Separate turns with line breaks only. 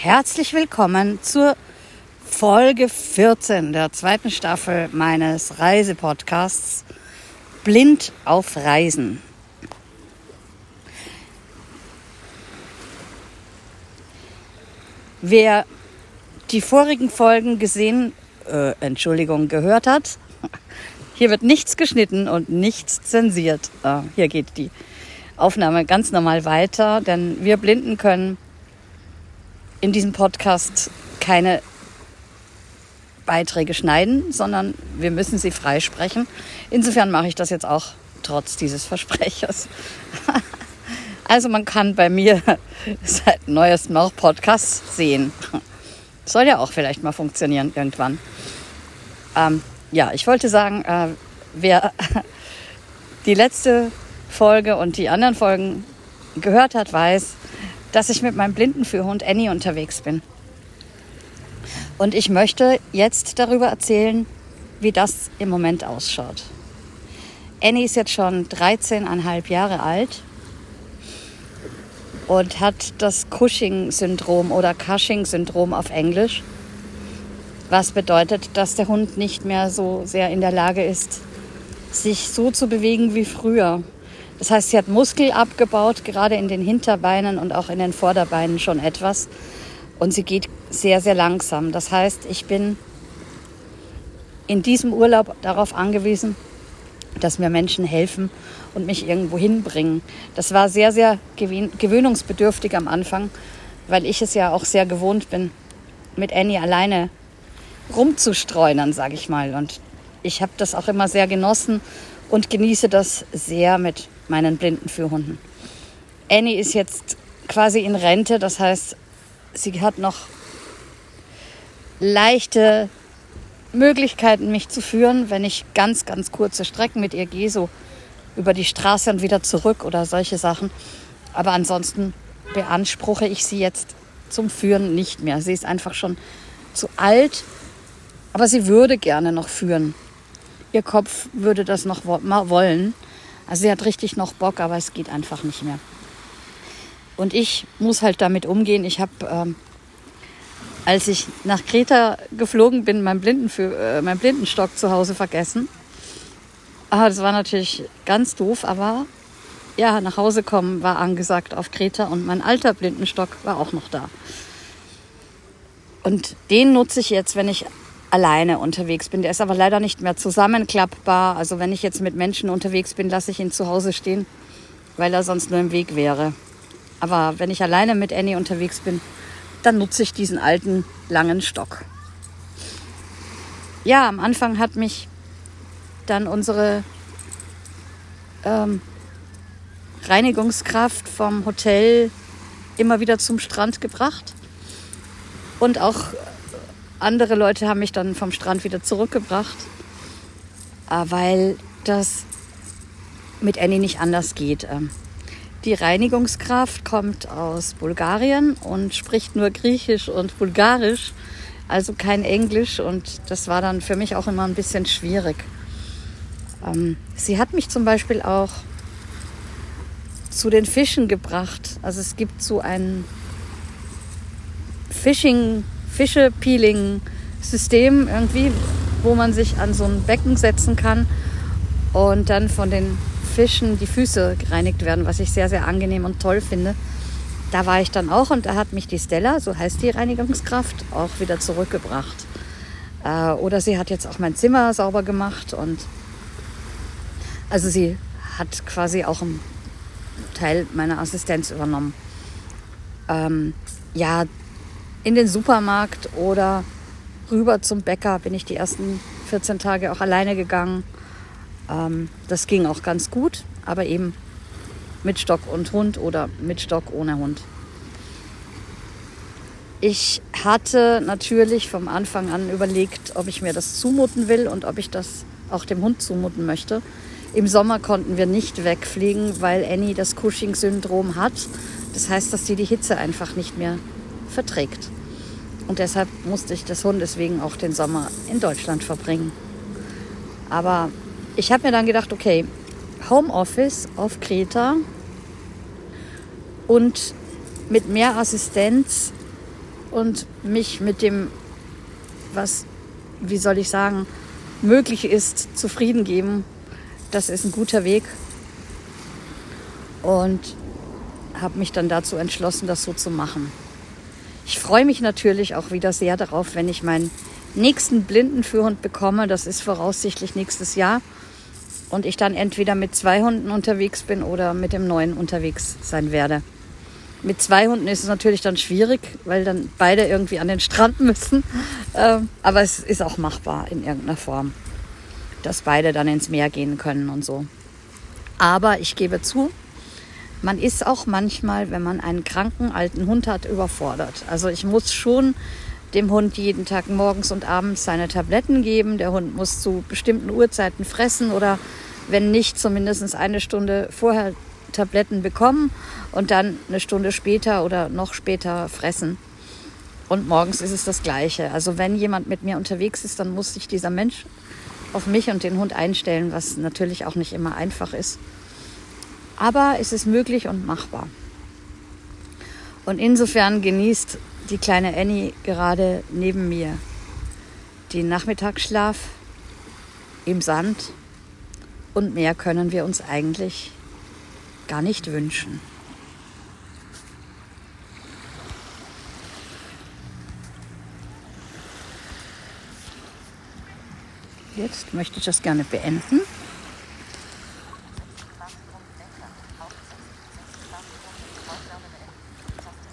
Herzlich willkommen zur Folge 14 der zweiten Staffel meines Reisepodcasts Blind auf Reisen. Wer die vorigen Folgen gesehen, äh, Entschuldigung, gehört hat, hier wird nichts geschnitten und nichts zensiert. Äh, hier geht die Aufnahme ganz normal weiter, denn wir Blinden können in diesem Podcast keine Beiträge schneiden, sondern wir müssen sie freisprechen. Insofern mache ich das jetzt auch trotz dieses Versprechers. also man kann bei mir seit neuestem auch Podcasts sehen. Soll ja auch vielleicht mal funktionieren irgendwann. Ähm, ja, ich wollte sagen, äh, wer die letzte Folge und die anderen Folgen gehört hat, weiß, dass ich mit meinem Blindenführhund Annie unterwegs bin. Und ich möchte jetzt darüber erzählen, wie das im Moment ausschaut. Annie ist jetzt schon 13,5 Jahre alt und hat das Cushing-Syndrom oder Cushing-Syndrom auf Englisch, was bedeutet, dass der Hund nicht mehr so sehr in der Lage ist, sich so zu bewegen wie früher. Das heißt, sie hat Muskel abgebaut, gerade in den Hinterbeinen und auch in den Vorderbeinen schon etwas. Und sie geht sehr, sehr langsam. Das heißt, ich bin in diesem Urlaub darauf angewiesen, dass mir Menschen helfen und mich irgendwo hinbringen. Das war sehr, sehr gewöhnungsbedürftig am Anfang, weil ich es ja auch sehr gewohnt bin, mit Annie alleine rumzustreunern, sage ich mal. Und ich habe das auch immer sehr genossen und genieße das sehr mit meinen blinden Führhunden. Annie ist jetzt quasi in Rente, das heißt, sie hat noch leichte Möglichkeiten, mich zu führen, wenn ich ganz, ganz kurze Strecken mit ihr gehe, so über die Straße und wieder zurück oder solche Sachen. Aber ansonsten beanspruche ich sie jetzt zum Führen nicht mehr. Sie ist einfach schon zu alt, aber sie würde gerne noch führen. Ihr Kopf würde das noch wollen. Also sie hat richtig noch Bock, aber es geht einfach nicht mehr. Und ich muss halt damit umgehen. Ich habe, ähm, als ich nach Kreta geflogen bin, meinen, Blinden für, äh, meinen Blindenstock zu Hause vergessen. Ah, das war natürlich ganz doof, aber ja, nach Hause kommen war angesagt auf Kreta und mein alter Blindenstock war auch noch da. Und den nutze ich jetzt, wenn ich alleine unterwegs bin. Der ist aber leider nicht mehr zusammenklappbar. Also wenn ich jetzt mit Menschen unterwegs bin, lasse ich ihn zu Hause stehen, weil er sonst nur im Weg wäre. Aber wenn ich alleine mit Annie unterwegs bin, dann nutze ich diesen alten langen Stock. Ja, am Anfang hat mich dann unsere ähm, Reinigungskraft vom Hotel immer wieder zum Strand gebracht. Und auch andere Leute haben mich dann vom Strand wieder zurückgebracht, äh, weil das mit Annie nicht anders geht. Ähm, die Reinigungskraft kommt aus Bulgarien und spricht nur Griechisch und Bulgarisch, also kein Englisch. Und das war dann für mich auch immer ein bisschen schwierig. Ähm, sie hat mich zum Beispiel auch zu den Fischen gebracht. Also es gibt so ein Fishing Fische-Peeling-System irgendwie, wo man sich an so ein Becken setzen kann und dann von den Fischen die Füße gereinigt werden, was ich sehr, sehr angenehm und toll finde. Da war ich dann auch und da hat mich die Stella, so heißt die Reinigungskraft, auch wieder zurückgebracht. Äh, oder sie hat jetzt auch mein Zimmer sauber gemacht und also sie hat quasi auch einen Teil meiner Assistenz übernommen. Ähm, ja, in den Supermarkt oder rüber zum Bäcker bin ich die ersten 14 Tage auch alleine gegangen. Ähm, das ging auch ganz gut, aber eben mit Stock und Hund oder mit Stock ohne Hund. Ich hatte natürlich vom Anfang an überlegt, ob ich mir das zumuten will und ob ich das auch dem Hund zumuten möchte. Im Sommer konnten wir nicht wegfliegen, weil Annie das Cushing-Syndrom hat. Das heißt, dass sie die Hitze einfach nicht mehr verträgt. Und deshalb musste ich des Hundes wegen auch den Sommer in Deutschland verbringen. Aber ich habe mir dann gedacht, okay, Homeoffice auf Kreta und mit mehr Assistenz und mich mit dem, was, wie soll ich sagen, möglich ist, zufrieden geben. Das ist ein guter Weg. Und habe mich dann dazu entschlossen, das so zu machen. Ich freue mich natürlich auch wieder sehr darauf, wenn ich meinen nächsten Blindenführhund bekomme. Das ist voraussichtlich nächstes Jahr. Und ich dann entweder mit zwei Hunden unterwegs bin oder mit dem neuen unterwegs sein werde. Mit zwei Hunden ist es natürlich dann schwierig, weil dann beide irgendwie an den Strand müssen. Ähm, aber es ist auch machbar in irgendeiner Form, dass beide dann ins Meer gehen können und so. Aber ich gebe zu, man ist auch manchmal, wenn man einen kranken alten Hund hat, überfordert. Also ich muss schon dem Hund jeden Tag morgens und abends seine Tabletten geben. Der Hund muss zu bestimmten Uhrzeiten fressen oder wenn nicht, zumindest eine Stunde vorher Tabletten bekommen und dann eine Stunde später oder noch später fressen. Und morgens ist es das Gleiche. Also wenn jemand mit mir unterwegs ist, dann muss sich dieser Mensch auf mich und den Hund einstellen, was natürlich auch nicht immer einfach ist. Aber es ist möglich und machbar. Und insofern genießt die kleine Annie gerade neben mir den Nachmittagsschlaf im Sand und mehr können wir uns eigentlich gar nicht wünschen. Jetzt möchte ich das gerne beenden.